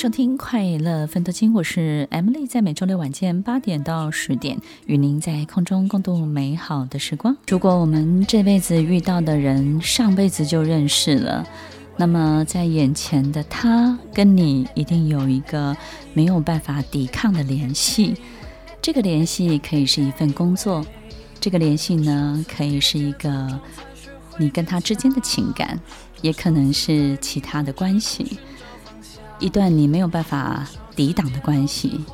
收听快乐分多精，我是 Emily，在每周六晚间八点到十点，与您在空中共度美好的时光。如果我们这辈子遇到的人，上辈子就认识了，那么在眼前的他跟你一定有一个没有办法抵抗的联系。这个联系可以是一份工作，这个联系呢，可以是一个你跟他之间的情感，也可能是其他的关系。一段你没有办法抵挡的关系，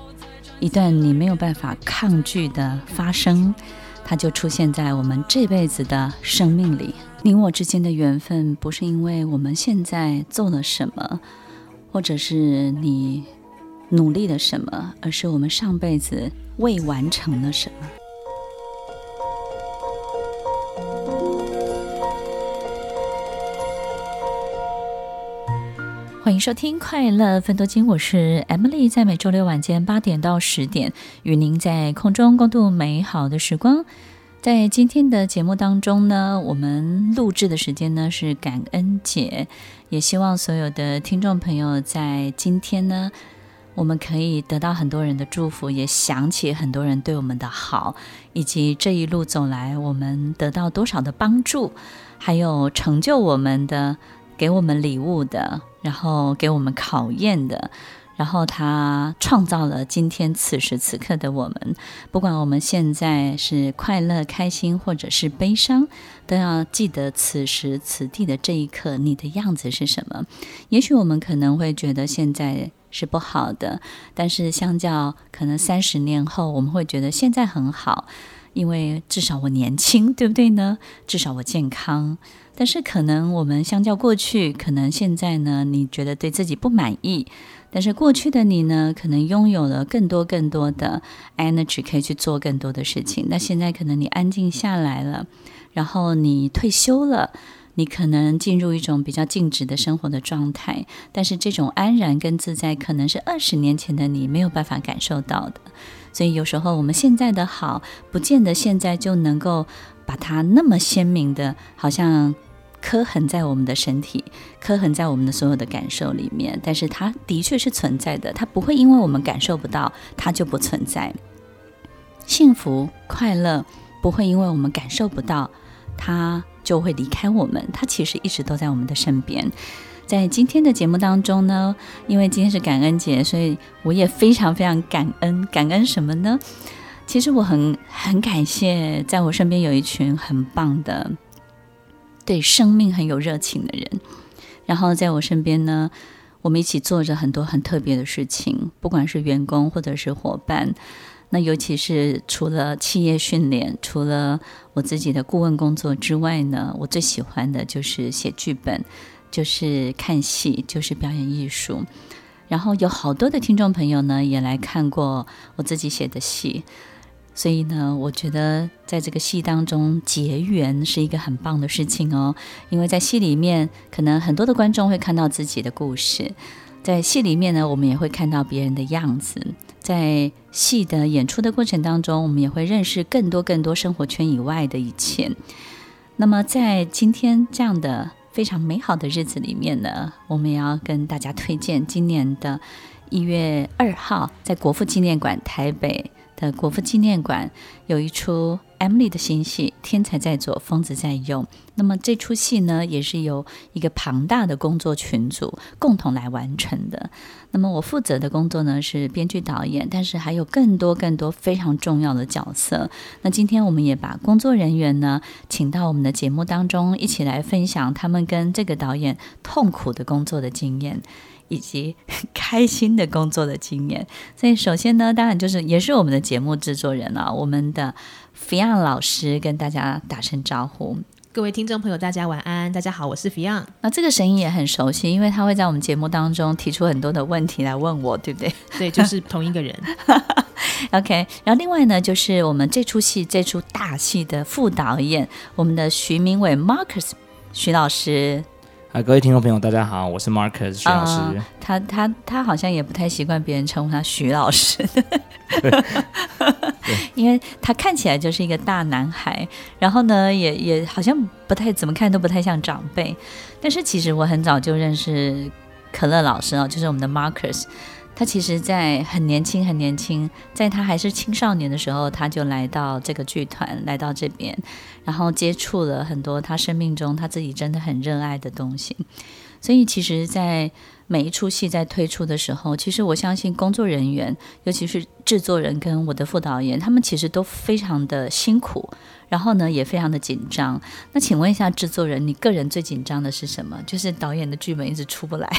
一段你没有办法抗拒的发生，它就出现在我们这辈子的生命里。你我之间的缘分，不是因为我们现在做了什么，或者是你努力了什么，而是我们上辈子未完成了什么。欢迎收听快乐芬多金，我是 Emily，在每周六晚间八点到十点，与您在空中共度美好的时光。在今天的节目当中呢，我们录制的时间呢是感恩节，也希望所有的听众朋友在今天呢，我们可以得到很多人的祝福，也想起很多人对我们的好，以及这一路走来我们得到多少的帮助，还有成就我们的。给我们礼物的，然后给我们考验的，然后他创造了今天此时此刻的我们。不管我们现在是快乐、开心，或者是悲伤，都要记得此时此地的这一刻，你的样子是什么？也许我们可能会觉得现在是不好的，但是相较可能三十年后，我们会觉得现在很好，因为至少我年轻，对不对呢？至少我健康。但是可能我们相较过去，可能现在呢，你觉得对自己不满意。但是过去的你呢，可能拥有了更多更多的 energy，可以去做更多的事情。那现在可能你安静下来了，然后你退休了，你可能进入一种比较静止的生活的状态。但是这种安然跟自在，可能是二十年前的你没有办法感受到的。所以有时候我们现在的好，不见得现在就能够把它那么鲜明的，好像。刻痕在我们的身体，刻痕在我们的所有的感受里面，但是它的确是存在的，它不会因为我们感受不到，它就不存在。幸福快乐不会因为我们感受不到，它就会离开我们，它其实一直都在我们的身边。在今天的节目当中呢，因为今天是感恩节，所以我也非常非常感恩。感恩什么呢？其实我很很感谢，在我身边有一群很棒的。对生命很有热情的人，然后在我身边呢，我们一起做着很多很特别的事情，不管是员工或者是伙伴，那尤其是除了企业训练，除了我自己的顾问工作之外呢，我最喜欢的就是写剧本，就是看戏，就是表演艺术。然后有好多的听众朋友呢，也来看过我自己写的戏。所以呢，我觉得在这个戏当中结缘是一个很棒的事情哦。因为在戏里面，可能很多的观众会看到自己的故事，在戏里面呢，我们也会看到别人的样子。在戏的演出的过程当中，我们也会认识更多更多生活圈以外的一切。那么，在今天这样的非常美好的日子里面呢，我们也要跟大家推荐今年的一月二号在国父纪念馆台北。的国父纪念馆有一出 Emily 的新戏《天才在左，疯子在右》。那么这出戏呢，也是由一个庞大的工作群组共同来完成的。那么我负责的工作呢，是编剧导演，但是还有更多更多非常重要的角色。那今天我们也把工作人员呢，请到我们的节目当中，一起来分享他们跟这个导演痛苦的工作的经验。以及 开心的工作的经验，所以首先呢，当然就是也是我们的节目制作人啊，我们的 Fion 老师跟大家打声招呼。各位听众朋友，大家晚安，大家好，我是 Fion。那这个声音也很熟悉，因为他会在我们节目当中提出很多的问题来问我，对不对？对，就是同一个人。OK，然后另外呢，就是我们这出戏这出大戏的副导演，我们的徐明伟 Marcus 徐老师。啊，各位听众朋友，大家好，我是 Marcus 徐老师。呃、他他他好像也不太习惯别人称呼他徐老师，因为他看起来就是一个大男孩，然后呢，也也好像不太怎么看都不太像长辈。但是其实我很早就认识可乐老师哦，就是我们的 Marcus。他其实，在很年轻、很年轻，在他还是青少年的时候，他就来到这个剧团，来到这边，然后接触了很多他生命中他自己真的很热爱的东西。所以，其实，在每一出戏在推出的时候，其实我相信工作人员，尤其是制作人跟我的副导演，他们其实都非常的辛苦，然后呢，也非常的紧张。那请问一下制作人，你个人最紧张的是什么？就是导演的剧本一直出不来。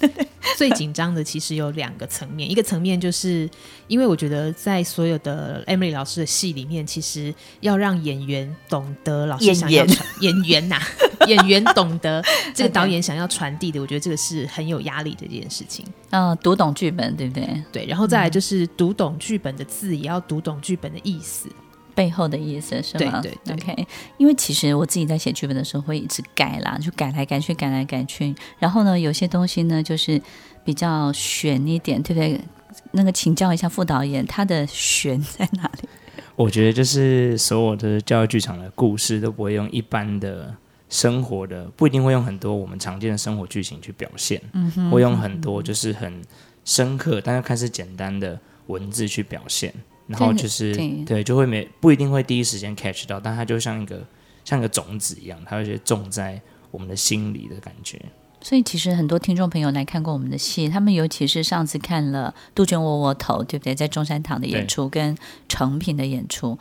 最紧张的其实有两个层面，一个层面就是因为我觉得在所有的 Emily 老师的戏里面，其实要让演员懂得老师想要传演员呐、啊，演员懂得 这个导演想要传递的，我觉得这个是很有压力的一件事情。嗯、呃，读懂剧本，对不对？对，然后再来就是读懂剧本的字，也要读懂剧本的意思。背后的意思是吗？对对对，OK。因为其实我自己在写剧本的时候会一直改啦，就改来改去，改来改去。然后呢，有些东西呢就是比较悬一点，对不对？那个请教一下副导演，他的悬在哪里？我觉得就是所有的教育剧场的故事都不会用一般的生活的，不一定会用很多我们常见的生活剧情去表现，嗯哼，会用很多就是很深刻，但是看似简单的文字去表现。然后就是对，对，就会没不一定会第一时间 catch 到，但它就像一个像一个种子一样，它会种在我们的心里的感觉。所以其实很多听众朋友来看过我们的戏，他们尤其是上次看了《杜鹃窝窝头》，对不对？在中山堂的演出跟成品的演出。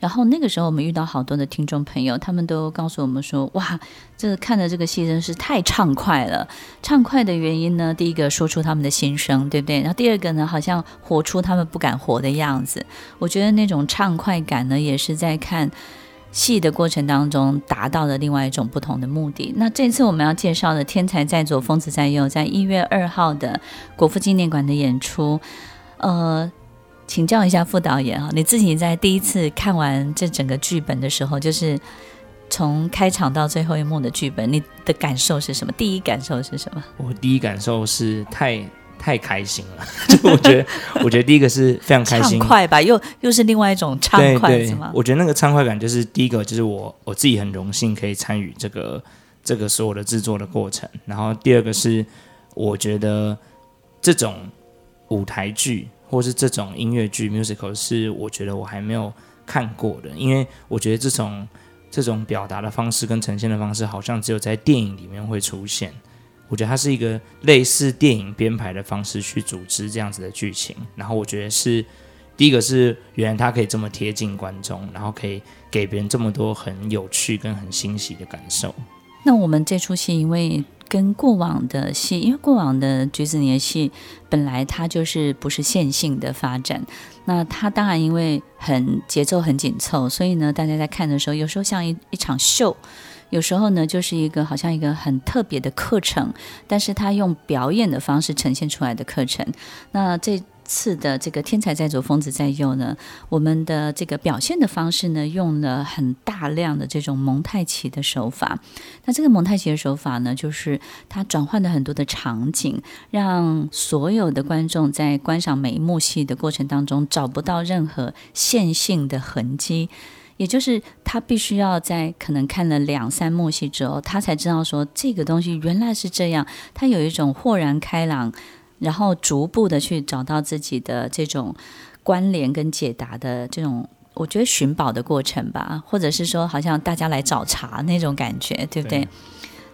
然后那个时候，我们遇到好多的听众朋友，他们都告诉我们说：“哇，这个看的这个戏真是太畅快了！畅快的原因呢，第一个说出他们的心声，对不对？然后第二个呢，好像活出他们不敢活的样子。我觉得那种畅快感呢，也是在看戏的过程当中达到了另外一种不同的目的。那这次我们要介绍的《天才在左，疯子在右》，在一月二号的国父纪念馆的演出，呃。”请教一下副导演啊，你自己在第一次看完这整个剧本的时候，就是从开场到最后一幕的剧本，你的感受是什么？第一感受是什么？我第一感受是太太开心了，就我觉得，我觉得第一个是非常开心，畅快吧，又又是另外一种畅快，是吗，我觉得那个畅快感就是第一个，就是我我自己很荣幸可以参与这个这个所有的制作的过程，然后第二个是我觉得这种舞台剧。或是这种音乐剧 musical 是我觉得我还没有看过的，因为我觉得这种这种表达的方式跟呈现的方式，好像只有在电影里面会出现。我觉得它是一个类似电影编排的方式去组织这样子的剧情，然后我觉得是第一个是原来它可以这么贴近观众，然后可以给别人这么多很有趣跟很欣喜的感受。那我们这出戏因为。跟过往的戏，因为过往的橘子年戏本来它就是不是线性的发展，那它当然因为很节奏很紧凑，所以呢，大家在看的时候，有时候像一一场秀，有时候呢就是一个好像一个很特别的课程，但是它用表演的方式呈现出来的课程，那这。次的这个天才在左，疯子在右呢，我们的这个表现的方式呢，用了很大量的这种蒙太奇的手法。那这个蒙太奇的手法呢，就是它转换了很多的场景，让所有的观众在观赏每一幕戏的过程当中找不到任何线性的痕迹。也就是他必须要在可能看了两三幕戏之后，他才知道说这个东西原来是这样。他有一种豁然开朗。然后逐步的去找到自己的这种关联跟解答的这种，我觉得寻宝的过程吧，或者是说好像大家来找茬那种感觉，对不对？对。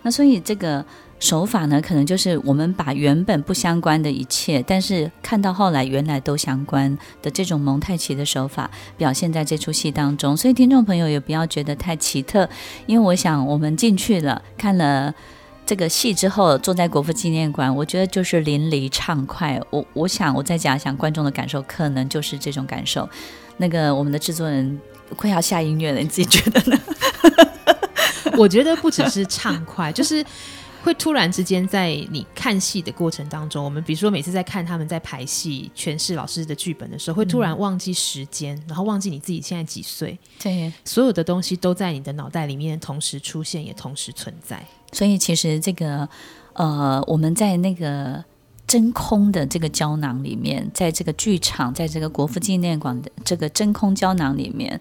那所以这个手法呢，可能就是我们把原本不相关的一切，但是看到后来原来都相关的这种蒙太奇的手法，表现在这出戏当中。所以听众朋友也不要觉得太奇特，因为我想我们进去了看了。这个戏之后，坐在国父纪念馆，我觉得就是淋漓畅快。我我想，我再讲一讲观众的感受，可能就是这种感受。那个我们的制作人快要下音乐了，你自己觉得呢？我觉得不只是畅快，就是会突然之间在你看戏的过程当中，我们比如说每次在看他们在排戏、诠释老师的剧本的时候，会突然忘记时间，嗯、然后忘记你自己现在几岁。对，所有的东西都在你的脑袋里面同时出现，也同时存在。所以其实这个呃，我们在那个真空的这个胶囊里面，在这个剧场，在这个国父纪念馆的这个真空胶囊里面。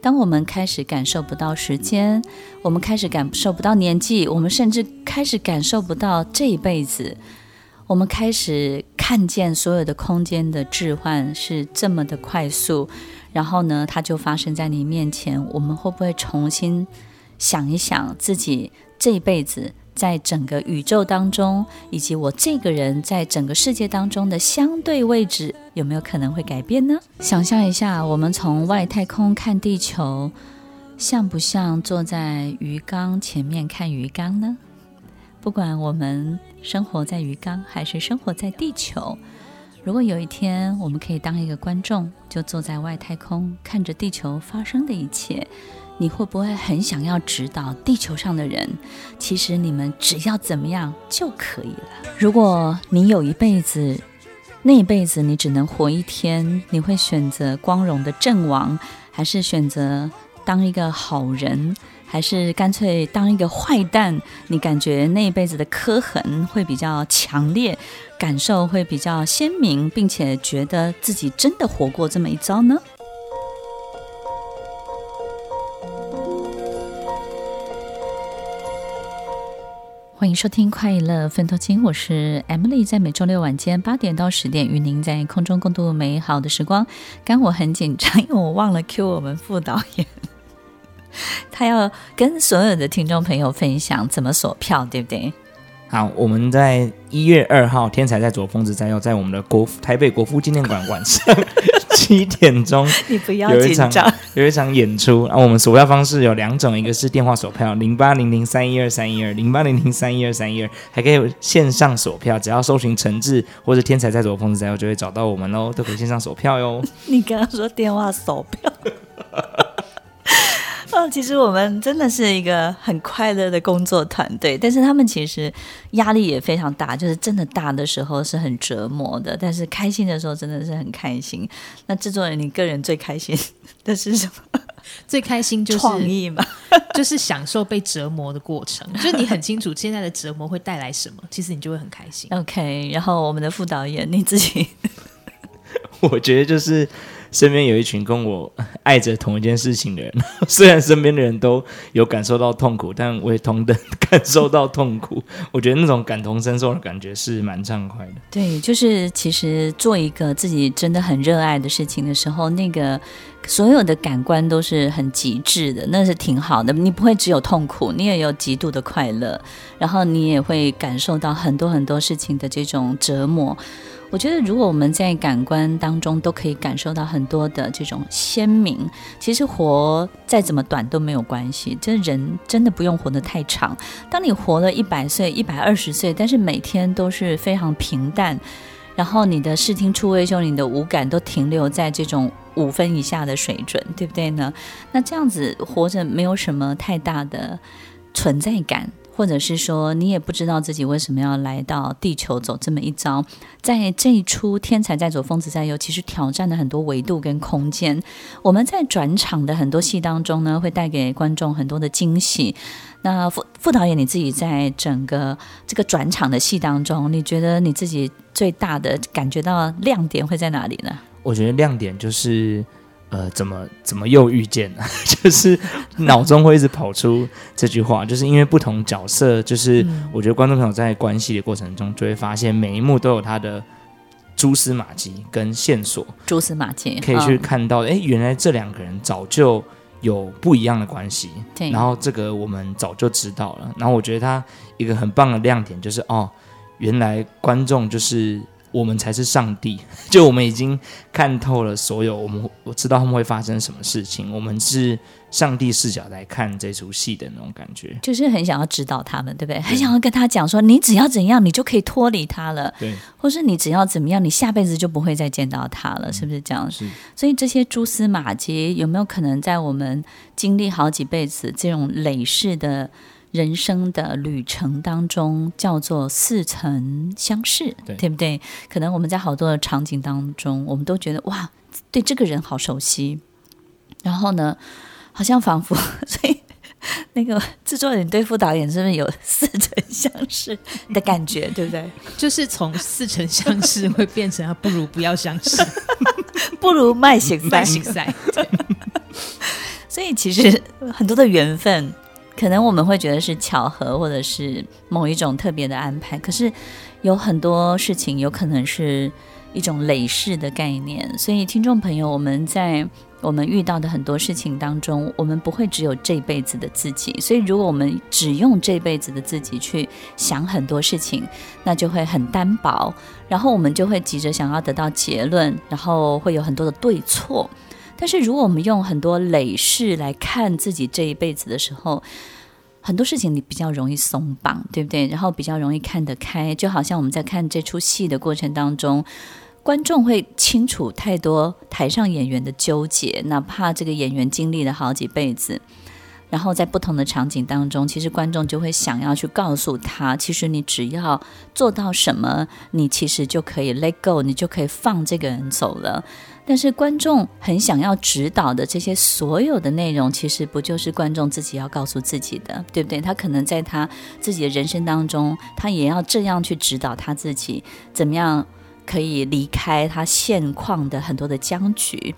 当我们开始感受不到时间，我们开始感受不到年纪，我们甚至开始感受不到这一辈子，我们开始看见所有的空间的置换是这么的快速，然后呢，它就发生在你面前。我们会不会重新想一想自己这一辈子？在整个宇宙当中，以及我这个人在整个世界当中的相对位置，有没有可能会改变呢？想象一下，我们从外太空看地球，像不像坐在鱼缸前面看鱼缸呢？不管我们生活在鱼缸，还是生活在地球，如果有一天我们可以当一个观众，就坐在外太空看着地球发生的一切。你会不会很想要指导地球上的人？其实你们只要怎么样就可以了。如果你有一辈子，那一辈子你只能活一天，你会选择光荣的阵亡，还是选择当一个好人，还是干脆当一个坏蛋？你感觉那一辈子的刻痕会比较强烈，感受会比较鲜明，并且觉得自己真的活过这么一遭呢？欢迎收听《快乐分头经》，我是 Emily，在每周六晚间八点到十点，与您在空中共度美好的时光。刚我很紧张，因为我忘了 cue 我们副导演，他要跟所有的听众朋友分享怎么锁票，对不对？好，我们在一月二号，天才在左，疯子在右，在我们的国台北国父纪念馆晚上七点钟，你不要紧张，有一场演出。啊，我们索票方式有两种，一个是电话索票，零八零零三一二三一二，零八零零三一二三一二，还可以线上索票，只要搜寻陈志或者天才在左，疯子在右，就会找到我们喽，都可以线上索票哟。你刚刚说电话索票。哦，其实我们真的是一个很快乐的工作团队，但是他们其实压力也非常大，就是真的大的时候是很折磨的，但是开心的时候真的是很开心。那制作人，你个人最开心 的是什么？最开心就是创意嘛，就是享受被折磨的过程，就是你很清楚现在的折磨会带来什么，其实你就会很开心。OK，然后我们的副导演你自己，我觉得就是。身边有一群跟我爱着同一件事情的人，虽然身边的人都有感受到痛苦，但我也同等感受到痛苦。我觉得那种感同身受的感觉是蛮畅快的。对，就是其实做一个自己真的很热爱的事情的时候，那个所有的感官都是很极致的，那是挺好的。你不会只有痛苦，你也有极度的快乐，然后你也会感受到很多很多事情的这种折磨。我觉得，如果我们在感官当中都可以感受到很多的这种鲜明，其实活再怎么短都没有关系。这人真的不用活得太长。当你活了一百岁、一百二十岁，但是每天都是非常平淡，然后你的视听触味嗅，你的五感都停留在这种五分以下的水准，对不对呢？那这样子活着没有什么太大的存在感。或者是说，你也不知道自己为什么要来到地球走这么一遭。在这一出《天才在左，疯子在右》，其实挑战了很多维度跟空间。我们在转场的很多戏当中呢，会带给观众很多的惊喜。那副副导演，你自己在整个这个转场的戏当中，你觉得你自己最大的感觉到亮点会在哪里呢？我觉得亮点就是。呃，怎么怎么又遇见了？就是脑中会一直跑出这句话，就是因为不同角色，就是我觉得观众朋友在关系的过程中，就会发现每一幕都有他的蛛丝马迹跟线索，蛛丝马迹可以去看到。哎、嗯，原来这两个人早就有不一样的关系，对。然后这个我们早就知道了。然后我觉得他一个很棒的亮点就是，哦，原来观众就是。我们才是上帝，就我们已经看透了所有，我们我知道他们会发生什么事情。我们是上帝视角来看这出戏的那种感觉，就是很想要指导他们，对不对？对，很想要跟他讲说，你只要怎样，你就可以脱离他了，对，或是你只要怎么样，你下辈子就不会再见到他了，嗯、是不是这样？是。所以这些蛛丝马迹有没有可能在我们经历好几辈子这种累世的？人生的旅程当中叫做似曾相识，对，对不对？可能我们在好多的场景当中，我们都觉得哇，对这个人好熟悉。然后呢，好像仿佛，所以那个制作人对副导演是不是有似曾相识的感觉，对不对？就是从似曾相识会变成不如不要相识，不如卖血卖血赛。所以其实很多的缘分。可能我们会觉得是巧合，或者是某一种特别的安排。可是有很多事情有可能是一种累世的概念。所以，听众朋友，我们在我们遇到的很多事情当中，我们不会只有这辈子的自己。所以，如果我们只用这辈子的自己去想很多事情，那就会很单薄。然后我们就会急着想要得到结论，然后会有很多的对错。但是，如果我们用很多累世来看自己这一辈子的时候，很多事情你比较容易松绑，对不对？然后比较容易看得开，就好像我们在看这出戏的过程当中，观众会清楚太多台上演员的纠结，哪怕这个演员经历了好几辈子。然后在不同的场景当中，其实观众就会想要去告诉他，其实你只要做到什么，你其实就可以 let go，你就可以放这个人走了。但是观众很想要指导的这些所有的内容，其实不就是观众自己要告诉自己的，对不对？他可能在他自己的人生当中，他也要这样去指导他自己，怎么样可以离开他现况的很多的僵局。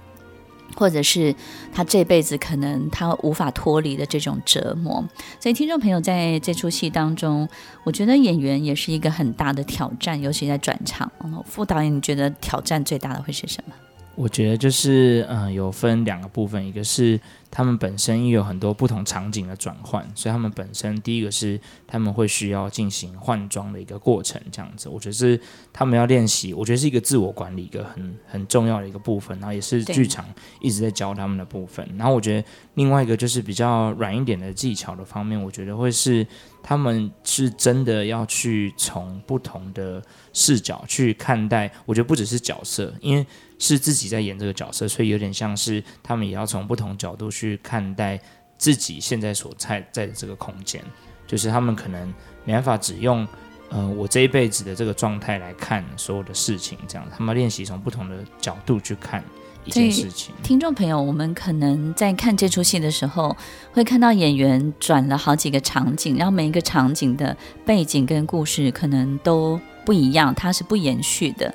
或者是他这辈子可能他无法脱离的这种折磨，所以听众朋友在这出戏当中，我觉得演员也是一个很大的挑战，尤其在转场。副导演，你觉得挑战最大的会是什么？我觉得就是，嗯、有分两个部分，一个是他们本身也有很多不同场景的转换，所以他们本身第一个是他们会需要进行换装的一个过程，这样子，我觉得是他们要练习，我觉得是一个自我管理一个很很重要的一个部分，然后也是剧场一直在教他们的部分。然后我觉得另外一个就是比较软一点的技巧的方面，我觉得会是他们是真的要去从不同的视角去看待，我觉得不只是角色，因为。是自己在演这个角色，所以有点像是他们也要从不同角度去看待自己现在所在在的这个空间，就是他们可能没办法只用呃我这一辈子的这个状态来看所有的事情，这样他们练习从不同的角度去看一件事情。听众朋友，我们可能在看这出戏的时候，会看到演员转了好几个场景，然后每一个场景的背景跟故事可能都不一样，它是不延续的，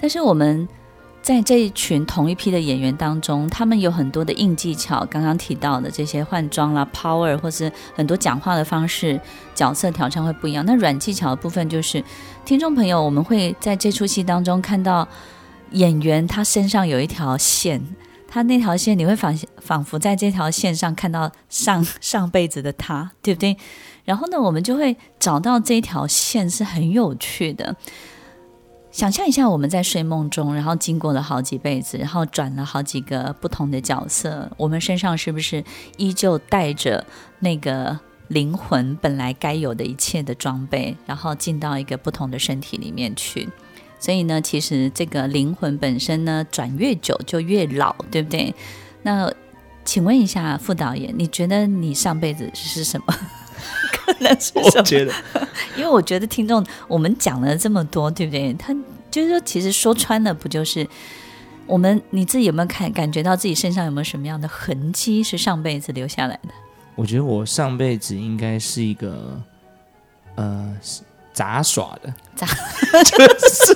但是我们。在这一群同一批的演员当中，他们有很多的硬技巧，刚刚提到的这些换装啦、power，或是很多讲话的方式、角色调唱会不一样。那软技巧的部分就是，听众朋友，我们会在这出戏当中看到演员他身上有一条线，他那条线你会仿仿佛在这条线上看到上 上辈子的他，对不对？然后呢，我们就会找到这条线是很有趣的。想象一下，我们在睡梦中，然后经过了好几辈子，然后转了好几个不同的角色，我们身上是不是依旧带着那个灵魂本来该有的一切的装备，然后进到一个不同的身体里面去？所以呢，其实这个灵魂本身呢，转越久就越老，对不对？那请问一下副导演，你觉得你上辈子是什么？可能是什么？我觉得，因为我觉得听众，我们讲了这么多，对不对？他就是说，其实说穿了，不就是我们你自己有没有看感觉到自己身上有没有什么样的痕迹是上辈子留下来的？我觉得我上辈子应该是一个呃杂耍的，杂就是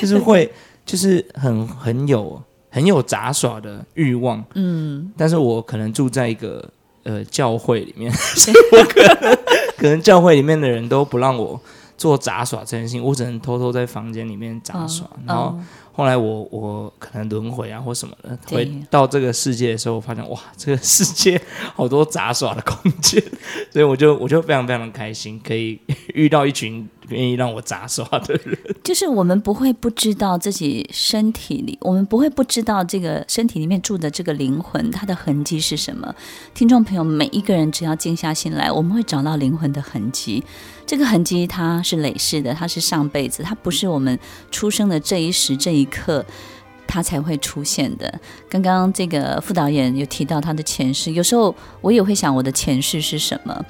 就是会就是很很有很有杂耍的欲望，嗯，但是我可能住在一个。呃，教会里面，所以我可能可能教会里面的人都不让我做杂耍这件事情，我只能偷偷在房间里面杂耍，哦、然后。哦后来我我可能轮回啊或什么的，回到这个世界的时候，我发现哇，这个世界好多杂耍的空间，所以我就我就非常非常的开心，可以遇到一群愿意让我杂耍的人。就是我们不会不知道自己身体里，我们不会不知道这个身体里面住的这个灵魂，它的痕迹是什么。听众朋友，每一个人只要静下心来，我们会找到灵魂的痕迹。这个痕迹它是累世的，它是上辈子，它不是我们出生的这一时这一刻他才会出现的。刚刚这个副导演有提到他的前世，有时候我也会想我的前世是什么。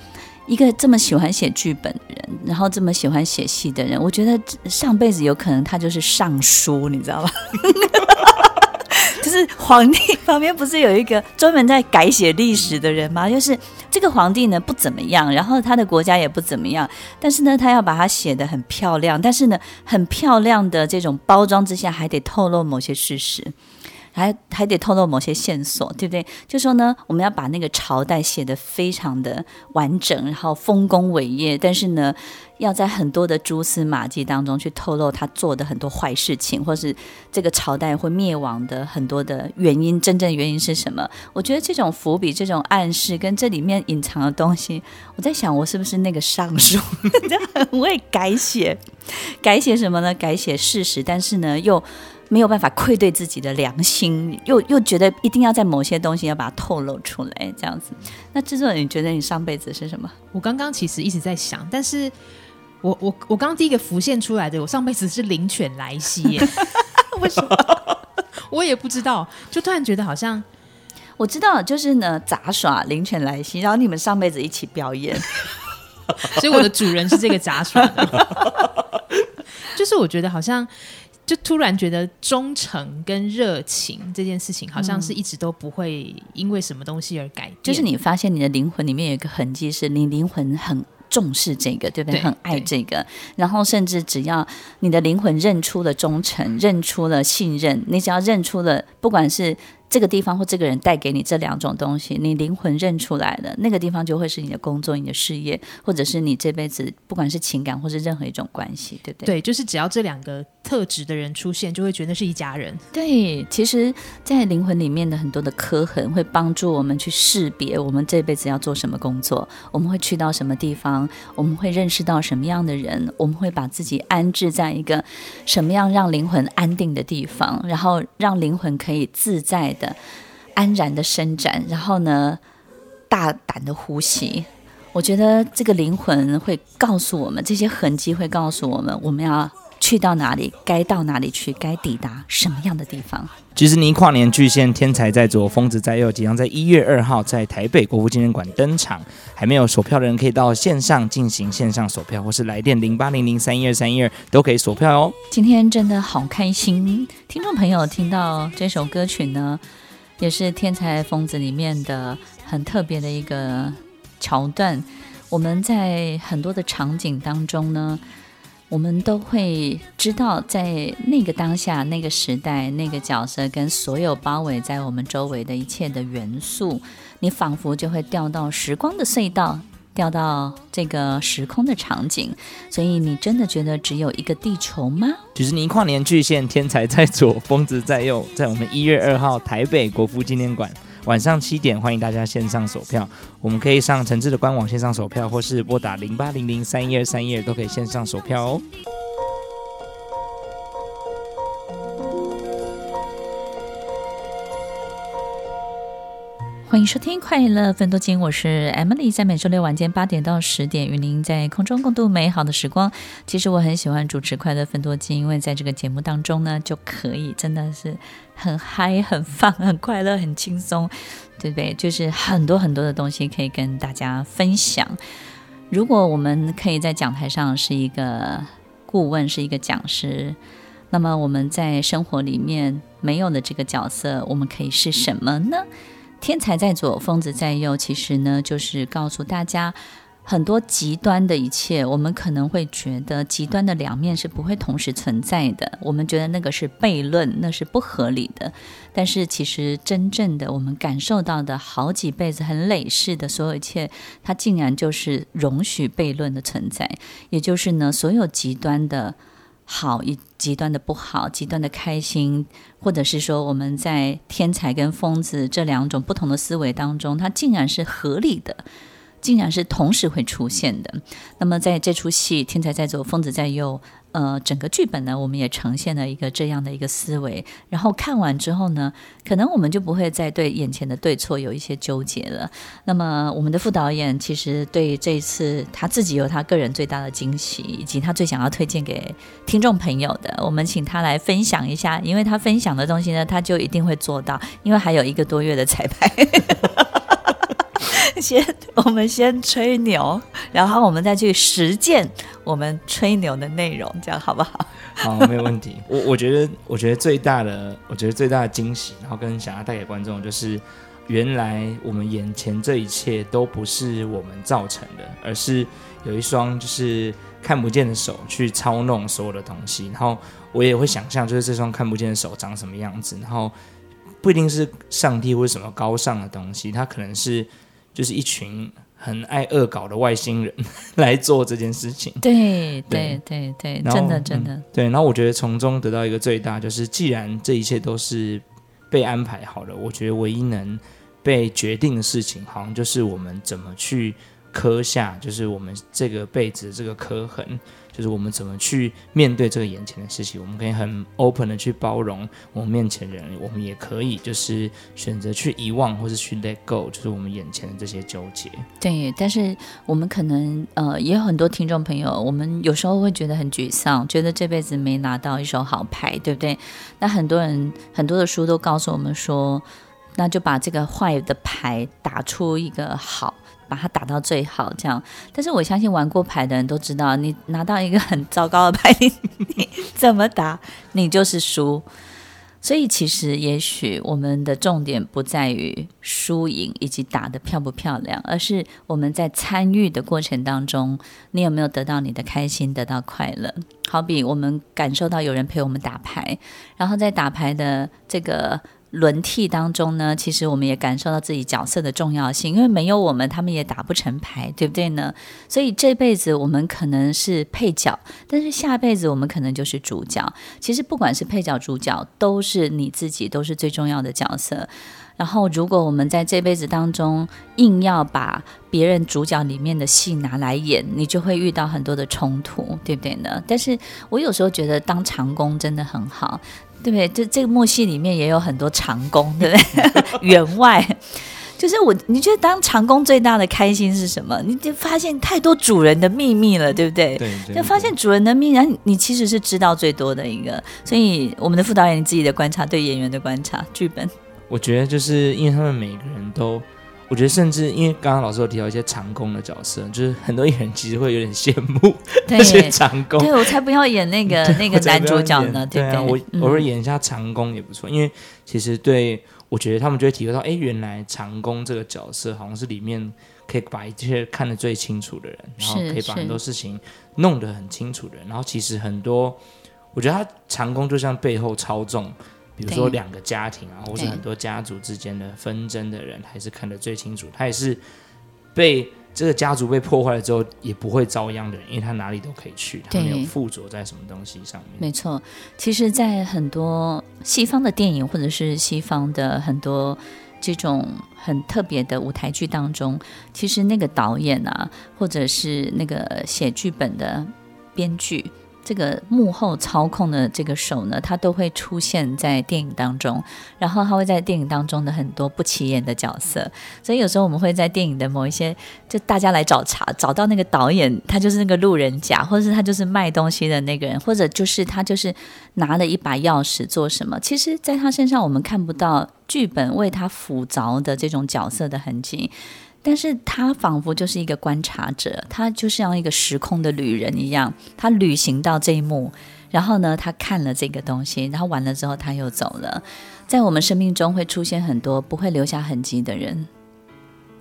一个这么喜欢写剧本的人，然后这么喜欢写戏的人，我觉得上辈子有可能他就是尚书，你知道吧？就是皇帝旁边不是有一个专门在改写历史的人吗？就是这个皇帝呢不怎么样，然后他的国家也不怎么样，但是呢他要把它写得很漂亮，但是呢很漂亮的这种包装之下还得透露某些事实。还还得透露某些线索，对不对？就说呢，我们要把那个朝代写得非常的完整，然后丰功伟业，但是呢，要在很多的蛛丝马迹当中去透露他做的很多坏事情，或是这个朝代会灭亡的很多的原因，真正原因是什么？我觉得这种伏笔、这种暗示跟这里面隐藏的东西，我在想，我是不是那个尚书，真的很会改写，改写什么呢？改写事实，但是呢，又。没有办法愧对自己的良心，又又觉得一定要在某些东西要把它透露出来，这样子。那制作人，你觉得你上辈子是什么？我刚刚其实一直在想，但是我我我刚刚第一个浮现出来的，我上辈子是灵犬莱西耶，为什么？我也不知道，就突然觉得好像我知道，就是呢杂耍灵犬莱西，然后你们上辈子一起表演，所以我的主人是这个杂耍的，就是我觉得好像。就突然觉得忠诚跟热情这件事情，好像是一直都不会因为什么东西而改变。就是你发现你的灵魂里面有一个痕迹，是你灵魂很重视这个，对不对？对，很爱这个，然后甚至只要你的灵魂认出了忠诚，认出了信任，你只要认出了，不管是。这个地方或这个人带给你这两种东西，你灵魂认出来的那个地方就会是你的工作、你的事业，或者是你这辈子不管是情感或是任何一种关系，对不对？对，就是只要这两个特质的人出现，就会觉得是一家人。对，其实，在灵魂里面的很多的刻痕会帮助我们去识别我们这辈子要做什么工作，我们会去到什么地方，我们会认识到什么样的人，我们会把自己安置在一个什么样让灵魂安定的地方，然后让灵魂可以自在的安然的伸展，然后呢，大胆的呼吸。我觉得这个灵魂会告诉我们，这些痕迹会告诉我们，我们要去到哪里，该到哪里去，该抵达什么样的地方。迪士尼跨年巨献《天才在左，疯子在右》即将在一月二号在台北国父纪念馆登场。还没有锁票的人，可以到线上进行线上锁票，或是来电零八零零三一二三一二都可以锁票哦。今天真的好开心，听众朋友听到这首歌曲呢，也是《天才疯子》里面的很特别的一个桥段。我们在很多的场景当中呢，我们都会知道，在那个当下、那个时代、那个角色跟所有包围在我们周围的一切的元素，你仿佛就会掉到时光的隧道，掉到这个时空的场景。所以，你真的觉得只有一个地球吗？迪士尼跨年巨献，天才在左，疯子在右，在我们一月二号台北国父纪念馆晚上七点，欢迎大家线上售票。我们可以上诚挚的官网线上锁票，或是拨打零八零零三一二三一二都可以线上售票哦。欢迎收听《快乐分多金》，我是 Emily，在每周六晚间八点到十点，与您在空中共度美好的时光。其实我很喜欢主持《快乐分多金》，因为在这个节目当中呢，就可以真的是很嗨、很放、很快乐、很轻松，对不对？就是很多很多的东西可以跟大家分享。如果我们可以在讲台上是一个顾问，是一个讲师，那么我们在生活里面没有的这个角色，我们可以是什么呢？天才在左，疯子在右，其实呢，就是告诉大家很多极端的一切。我们可能会觉得极端的两面是不会同时存在的，我们觉得那个是悖论，那是不合理的。但是其实真正的我们感受到的好几辈子很累世的所有一切，它竟然就是容许悖论的存在。也就是呢，所有极端的。好，一极端的不好，极端的开心，或者是说我们在天才跟疯子这两种不同的思维当中，它竟然是合理的。竟然是同时会出现的。那么在这出戏《天才在左，疯子在右》。呃，整个剧本呢，我们也呈现了一个这样的一个思维。然后看完之后呢，可能我们就不会再对眼前的对错有一些纠结了。那么，我们的副导演其实对这一次他自己有他个人最大的惊喜，以及他最想要推荐给听众朋友的，我们请他来分享一下。因为他分享的东西呢，他就一定会做到，因为还有一个多月的彩排。先，我们先吹牛，然后我们再去实践我们吹牛的内容，这样好不好？好，没有问题。我我觉得，我觉得最大的，我觉得最大的惊喜，然后跟想要带给观众，就是原来我们眼前这一切都不是我们造成的，而是有一双就是看不见的手去操弄所有的东西。然后我也会想象，就是这双看不见的手长什么样子。然后不一定是上帝或者什么高尚的东西，它可能是。就是一群很爱恶搞的外星人 来做这件事情。对对对对，真的真的、嗯。对，然后我觉得从中得到一个最大，就是既然这一切都是被安排好了，我觉得唯一能被决定的事情，好像就是我们怎么去刻下，就是我们这个辈子的这个刻痕。就是我们怎么去面对这个眼前的事情，我们可以很 open 的去包容我们面前人，我们也可以就是选择去遗忘或是去 let go，就是我们眼前的这些纠结。对，但是我们可能呃也有很多听众朋友，我们有时候会觉得很沮丧，觉得这辈子没拿到一手好牌，对不对？那很多人很多的书都告诉我们说，那就把这个坏的牌打出一个好。把它打到最好，这样。但是我相信玩过牌的人都知道，你拿到一个很糟糕的牌，你，怎么打，你就是输。所以其实，也许我们的重点不在于输赢以及打得漂不漂亮，而是我们在参与的过程当中，你有没有得到你的开心，得到快乐。好比我们感受到有人陪我们打牌，然后在打牌的这个。轮替当中呢，其实我们也感受到自己角色的重要性，因为没有我们，他们也打不成牌，对不对呢？所以这辈子我们可能是配角，但是下辈子我们可能就是主角。其实不管是配角、主角，都是你自己，都是最重要的角色。然后，如果我们在这辈子当中硬要把别人主角里面的戏拿来演，你就会遇到很多的冲突，对不对呢？但是我有时候觉得当长工真的很好。对不对？这这个默戏里面也有很多长工，对不对？员外，就是我。你觉得当长工最大的开心是什么？你就发现太多主人的秘密了，对不对？对，对，对。就发现主人的秘密，然后你其实是知道最多的一个。所以我们的副导演，你自己的观察，对演员的观察，剧本，我觉得就是因为他们每个人都。我觉得，甚至因为刚刚老师有提到一些长工的角色，就是很多艺人其实会有点羡慕那些长工。对，我才不要演那个 那个男主角呢，对不对？我偶尔演一下长工也不错，嗯、因为其实对我觉得他们就会体会到，哎，原来长工这个角色好像是里面可以把一切看得最清楚的人，然后可以把很多事情弄得很清楚的人。然后其实很多，我觉得他长工就像背后操纵。比如说两个家庭啊，或是很多家族之间的纷争的人，还是看得最清楚。他也是被这个家族被破坏了之后，也不会遭殃的人，因为他哪里都可以去，他没有附着在什么东西上面。没错，其实，在很多西方的电影或者是西方的很多这种很特别的舞台剧当中，其实那个导演啊，或者是那个写剧本的编剧。这个幕后操控的这个手呢，他都会出现在电影当中，然后他会在电影当中的很多不起眼的角色，所以有时候我们会在电影的某一些，就大家来找茬，找到那个导演，他就是那个路人甲，或者是他就是卖东西的那个人，或者就是他就是拿了一把钥匙做什么，其实在他身上我们看不到剧本为他辅凿的这种角色的痕迹。但是他仿佛就是一个观察者，他就像一个时空的旅人一样，他旅行到这一幕，然后呢，他看了这个东西，然后完了之后他又走了。在我们生命中会出现很多不会留下痕迹的人，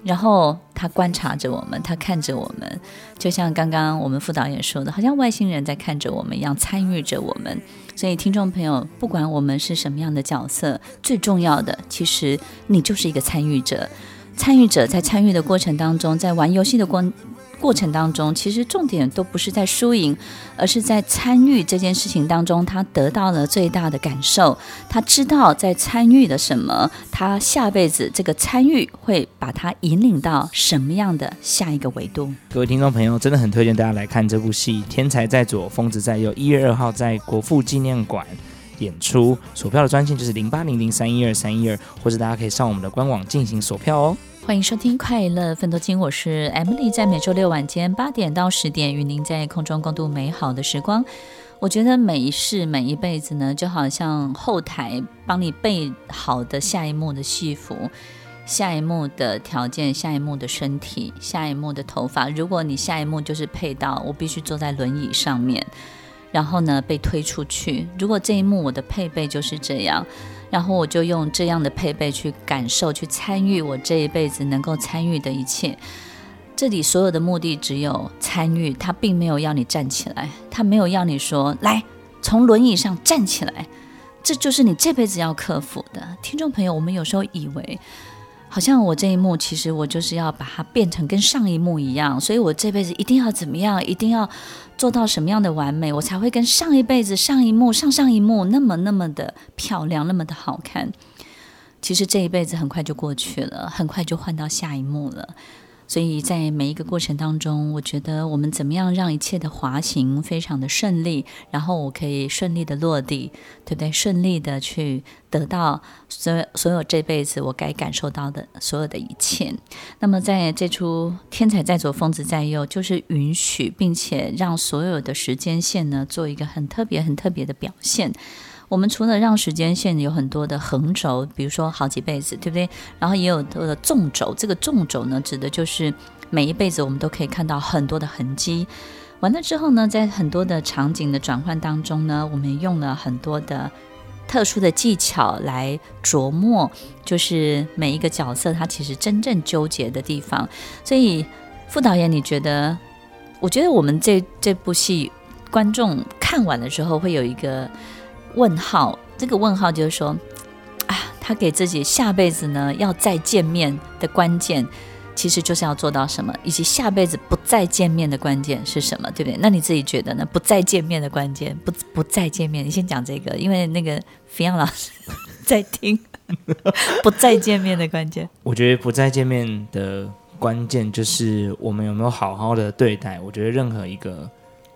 然后他观察着我们，他看着我们，就像刚刚我们副导演说的，好像外星人在看着我们一样，参与着我们。所以听众朋友，不管我们是什么样的角色，最重要的，其实你就是一个参与者。参与者在参与的过程当中，在玩游戏的过过程当中，其实重点都不是在输赢，而是在参与这件事情当中，他得到了最大的感受。他知道在参与的什么，他下辈子这个参与会把他引领到什么样的下一个维度。各位听众朋友，真的很推荐大家来看这部戏《天才在左，疯子在右》，一月二号在国父纪念馆演出。索票的专线就是零八零零三一二三一二，或者大家可以上我们的官网进行索票哦。欢迎收听《快乐奋斗金》，我是 Emily，在每周六晚间八点到十点，与您在空中共度美好的时光。我觉得每一世、每一辈子呢，就好像后台帮你备好的下一幕的戏服、下一幕的条件、下一幕的身体、下一幕的头发。如果你下一幕就是配到我必须坐在轮椅上面，然后呢被推出去。如果这一幕我的配备就是这样。然后我就用这样的配备去感受、去参与我这一辈子能够参与的一切。这里所有的目的只有参与，他并没有要你站起来，他没有要你说来从轮椅上站起来，这就是你这辈子要克服的。听众朋友，我们有时候以为。好像我这一幕，其实我就是要把它变成跟上一幕一样，所以我这辈子一定要怎么样，一定要做到什么样的完美，我才会跟上一辈子、上一幕、上上一幕那么那么的漂亮，那么的好看。其实这一辈子很快就过去了，很快就换到下一幕了。所以在每一个过程当中，我觉得我们怎么样让一切的滑行非常的顺利，然后我可以顺利的落地，对不对？顺利的去得到所有所有这辈子我该感受到的所有的一切。那么在这出《天才在左，疯子在右》，就是允许并且让所有的时间线呢做一个很特别、很特别的表现。我们除了让时间线有很多的横轴，比如说好几辈子，对不对？然后也有多的纵轴。这个纵轴呢，指的就是每一辈子我们都可以看到很多的痕迹。完了之后呢，在很多的场景的转换当中呢，我们用了很多的特殊的技巧来琢磨，就是每一个角色他其实真正纠结的地方。所以副导演，你觉得？我觉得我们这这部戏观众看完了之后会有一个。问号，这个问号就是说，啊，他给自己下辈子呢要再见面的关键，其实就是要做到什么，以及下辈子不再见面的关键是什么，对不对？那你自己觉得呢？不再见面的关键，不不再见面，你先讲这个，因为那个 Fion 老师在听，不再见面的关键，我觉得不再见面的关键就是我们有没有好好的对待。我觉得任何一个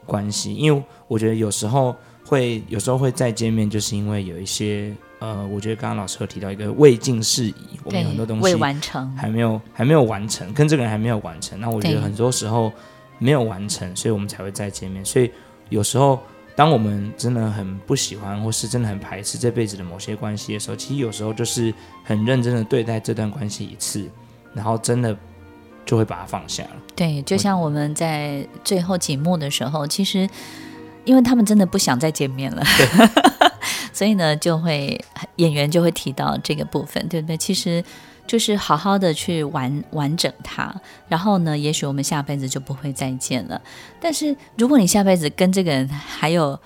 关系，因为我觉得有时候。会有时候会再见面，就是因为有一些呃，我觉得刚刚老师有提到一个未尽事宜，我们有很多东西未完成，还没有还没有完成，跟这个人还没有完成。那我觉得很多时候没有完成，所以我们才会再见面。所以有时候当我们真的很不喜欢，或是真的很排斥这辈子的某些关系的时候，其实有时候就是很认真的对待这段关系一次，然后真的就会把它放下了。对，就像我们在最后几幕的时候，其实。因为他们真的不想再见面了，所以呢，就会演员就会提到这个部分，对不对？其实就是好好的去完完整它，然后呢，也许我们下辈子就不会再见了。但是如果你下辈子跟这个人还有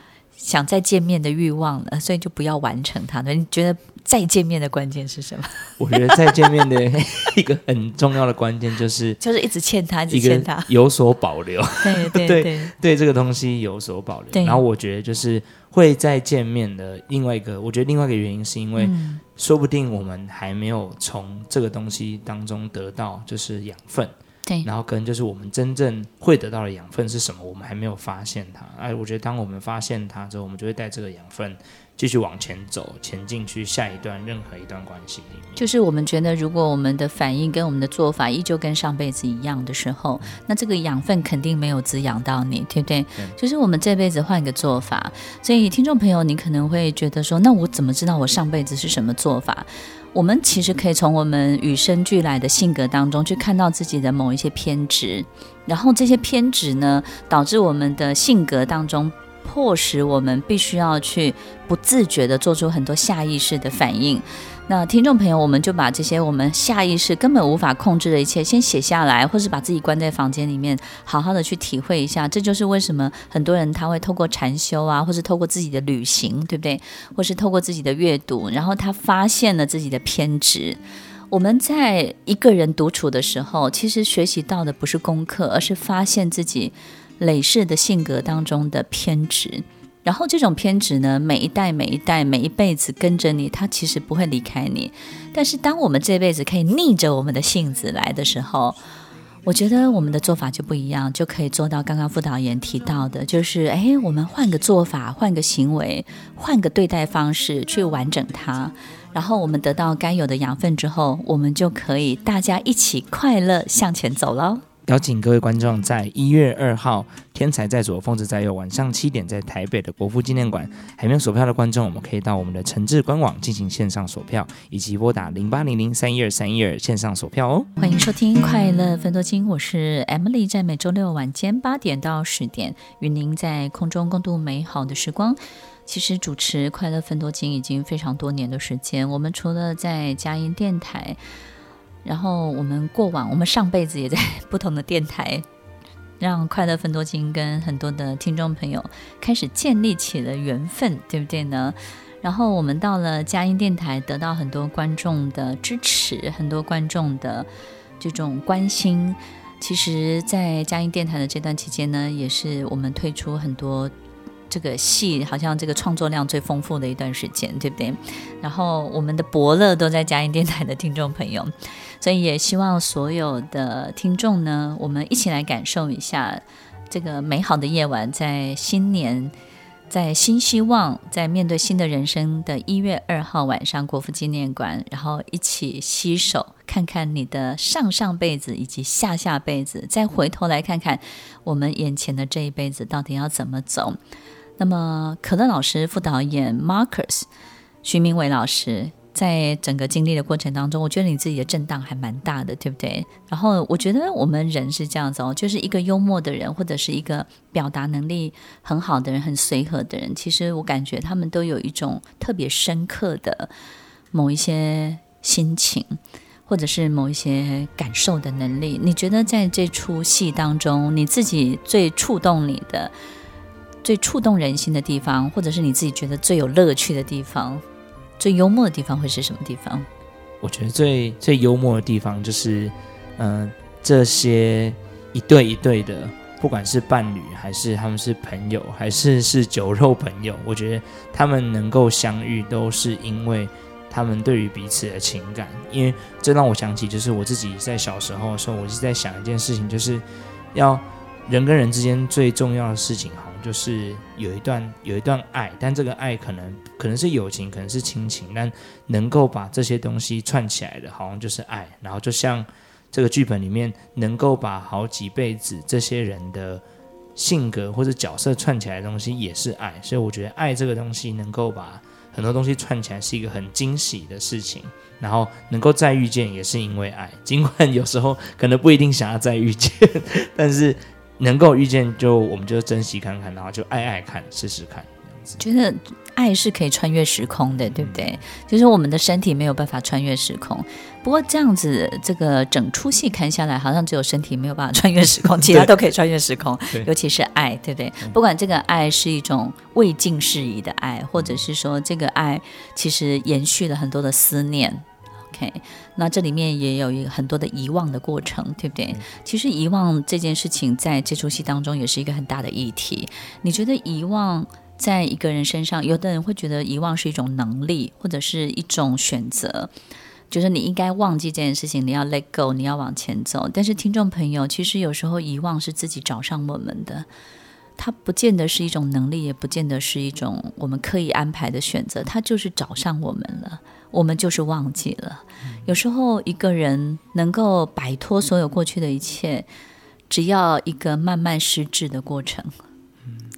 想再见面的欲望了，所以就不要完成它。你觉得？再见面的关键是什么？我觉得再见面的 一个很重要的关键就是，就是一直欠他，一直欠他，有所保留。对对对对，对这个东西有所保留。然后我觉得就是会再见面的另外一个，我觉得另外一个原因是因为，说不定我们还没有从这个东西当中得到就是养分。对，然后跟就是我们真正会得到的养分是什么，我们还没有发现它。哎，我觉得当我们发现它之后，我们就会带这个养分。继续往前走，前进去下一段任何一段关系里面，就是我们觉得，如果我们的反应跟我们的做法依旧跟上辈子一样的时候，嗯、那这个养分肯定没有滋养到你，对不对？嗯、就是我们这辈子换一个做法。所以，听众朋友，你可能会觉得说，那我怎么知道我上辈子是什么做法？我们其实可以从我们与生俱来的性格当中去看到自己的某一些偏执，然后这些偏执呢，导致我们的性格当中。迫使我们必须要去不自觉地做出很多下意识的反应。那听众朋友，我们就把这些我们下意识根本无法控制的一切先写下来，或是把自己关在房间里面，好好的去体会一下。这就是为什么很多人他会透过禅修啊，或是透过自己的旅行，对不对？或是透过自己的阅读，然后他发现了自己的偏执。我们在一个人独处的时候，其实学习到的不是功课，而是发现自己累世的性格当中的偏执。然后这种偏执呢，每一代、每一代、每一辈子跟着你，它其实不会离开你。但是当我们这辈子可以逆着我们的性子来的时候，我觉得我们的做法就不一样，就可以做到刚刚副导演提到的，就是哎，我们换个做法，换个行为，换个对待方式去完整它，然后我们得到该有的养分之后，我们就可以大家一起快乐向前走喽。邀请各位观众，在一月二号，天才在左，疯子在右，晚上七点，在台北的国父纪念馆，还没有锁票的观众，我们可以到我们的诚挚官网进行线上锁票，以及拨打零八零零三一二三一二线上锁票哦。欢迎收听《快乐分多金》，我是 Emily，在每周六晚间八点到十点，与您在空中共度美好的时光。其实主持《快乐分多金》已经非常多年的时间，我们除了在佳音电台。然后我们过往，我们上辈子也在 不同的电台，让快乐分多金跟很多的听众朋友开始建立起了缘分，对不对呢？然后我们到了佳音电台，得到很多观众的支持，很多观众的这种关心。其实，在佳音电台的这段期间呢，也是我们推出很多。这个戏好像这个创作量最丰富的一段时间，对不对？然后我们的伯乐都在嘉音电台的听众朋友，所以也希望所有的听众呢，我们一起来感受一下这个美好的夜晚，在新年，在新希望，在面对新的人生的一月二号晚上，国父纪念馆，然后一起洗手看看你的上上辈子以及下下辈子，再回头来看看我们眼前的这一辈子到底要怎么走。那么，可乐老师、副导演 Marcus、徐明伟老师，在整个经历的过程当中，我觉得你自己的震荡还蛮大的，对不对？然后，我觉得我们人是这样子哦，就是一个幽默的人，或者是一个表达能力很好的人，很随和的人，其实我感觉他们都有一种特别深刻的某一些心情，或者是某一些感受的能力。你觉得在这出戏当中，你自己最触动你的？最触动人心的地方，或者是你自己觉得最有乐趣的地方，最幽默的地方会是什么地方？我觉得最最幽默的地方就是，嗯、这些一对一对的，不管是伴侣，还是他们是朋友，还是是酒肉朋友，我觉得他们能够相遇，都是因为他们对于彼此的情感。因为这让我想起，就是我自己在小时候的时候，我是在想一件事情，就是要人跟人之间最重要的事情。好就是有一段有一段爱，但这个爱可能可能是友情，可能是亲情，但能够把这些东西串起来的，好像就是爱。然后就像这个剧本里面，能够把好几辈子这些人的性格或者角色串起来的东西，也是爱。所以我觉得爱这个东西，能够把很多东西串起来，是一个很惊喜的事情。然后能够再遇见，也是因为爱。尽管有时候可能不一定想要再遇见，但是。能够遇见，就我们就珍惜看看，然后就爱爱看，试试看。觉得爱是可以穿越时空的，对不对？就是我们的身体没有办法穿越时空，不过这样子，这个整出戏看下来，好像只有身体没有办法穿越时空，其他都可以穿越时空，尤其是爱，对不对？不管这个爱是一种未尽事宜的爱，或者是说这个爱其实延续了很多的思念。OK，那这里面也有一个很多的遗忘的过程，对不对？其实遗忘这件事情在这出戏当中也是一个很大的议题。你觉得遗忘在一个人身上，有的人会觉得遗忘是一种能力，或者是一种选择，就是你应该忘记这件事情，你要 let go，你要往前走。但是听众朋友，其实有时候遗忘是自己找上我们的。它不见得是一种能力，也不见得是一种我们刻意安排的选择，它就是找上我们了，我们就是忘记了。有时候一个人能够摆脱所有过去的一切，只要一个慢慢失智的过程，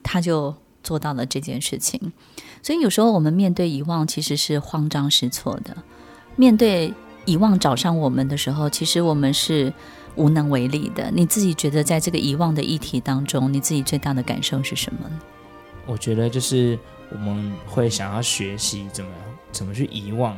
他就做到了这件事情。所以有时候我们面对遗忘，其实是慌张失措的。面对遗忘找上我们的时候，其实我们是。无能为力的，你自己觉得在这个遗忘的议题当中，你自己最大的感受是什么呢？我觉得就是我们会想要学习怎么怎么去遗忘，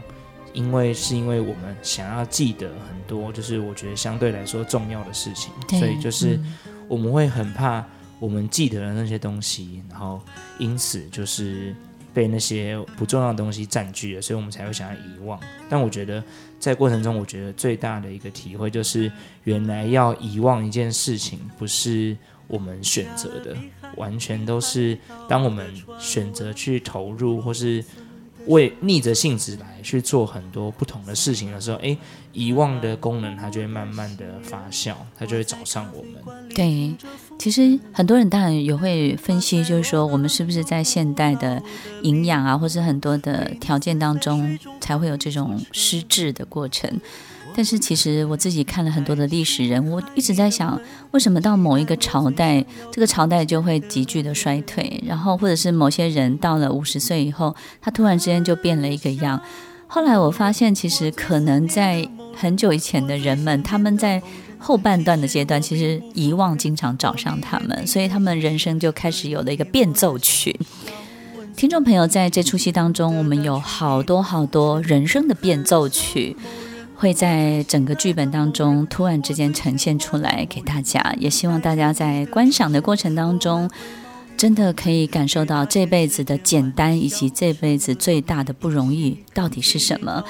因为是因为我们想要记得很多，就是我觉得相对来说重要的事情，所以就是我们会很怕我们记得的那些东西，然后因此就是被那些不重要的东西占据了，所以我们才会想要遗忘。但我觉得在过程中，我觉得最大的一个体会就是，原来要遗忘一件事情，不是我们选择的，完全都是当我们选择去投入或是。为逆着性子来去做很多不同的事情的时候，诶，遗忘的功能它就会慢慢的发酵，它就会找上我们。对，其实很多人当然也会分析，就是说我们是不是在现代的营养啊，或是很多的条件当中，才会有这种失智的过程。但是其实我自己看了很多的历史人，我一直在想，为什么到某一个朝代，这个朝代就会急剧的衰退，然后或者是某些人到了五十岁以后，他突然之间就变了一个样。后来我发现，其实可能在很久以前的人们，他们在后半段的阶段，其实遗忘经常找上他们，所以他们人生就开始有了一个变奏曲。听众朋友，在这出戏当中，我们有好多好多人生的变奏曲。会在整个剧本当中突然之间呈现出来给大家，也希望大家在观赏的过程当中，真的可以感受到这辈子的简单，以及这辈子最大的不容易到底是什么。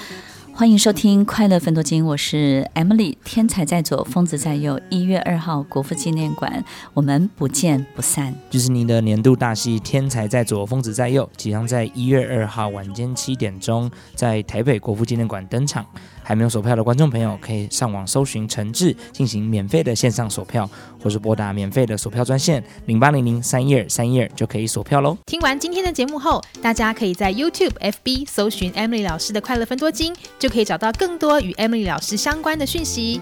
欢迎收听《快乐分多金》，我是 Emily，天才在左，疯子在右。一月二号，国父纪念馆，我们不见不散。迪士尼的年度大戏《天才在左，疯子在右》即将在一月二号晚间七点钟在台北国父纪念馆登场。还没有索票的观众朋友，可以上网搜寻陈志进行免费的线上索票，或是拨打免费的索票专线零八零零三一二三一二就可以索票喽。听完今天的节目后，大家可以在 YouTube、FB 搜寻 Emily 老师的快乐分多金，就可以找到更多与 Emily 老师相关的讯息。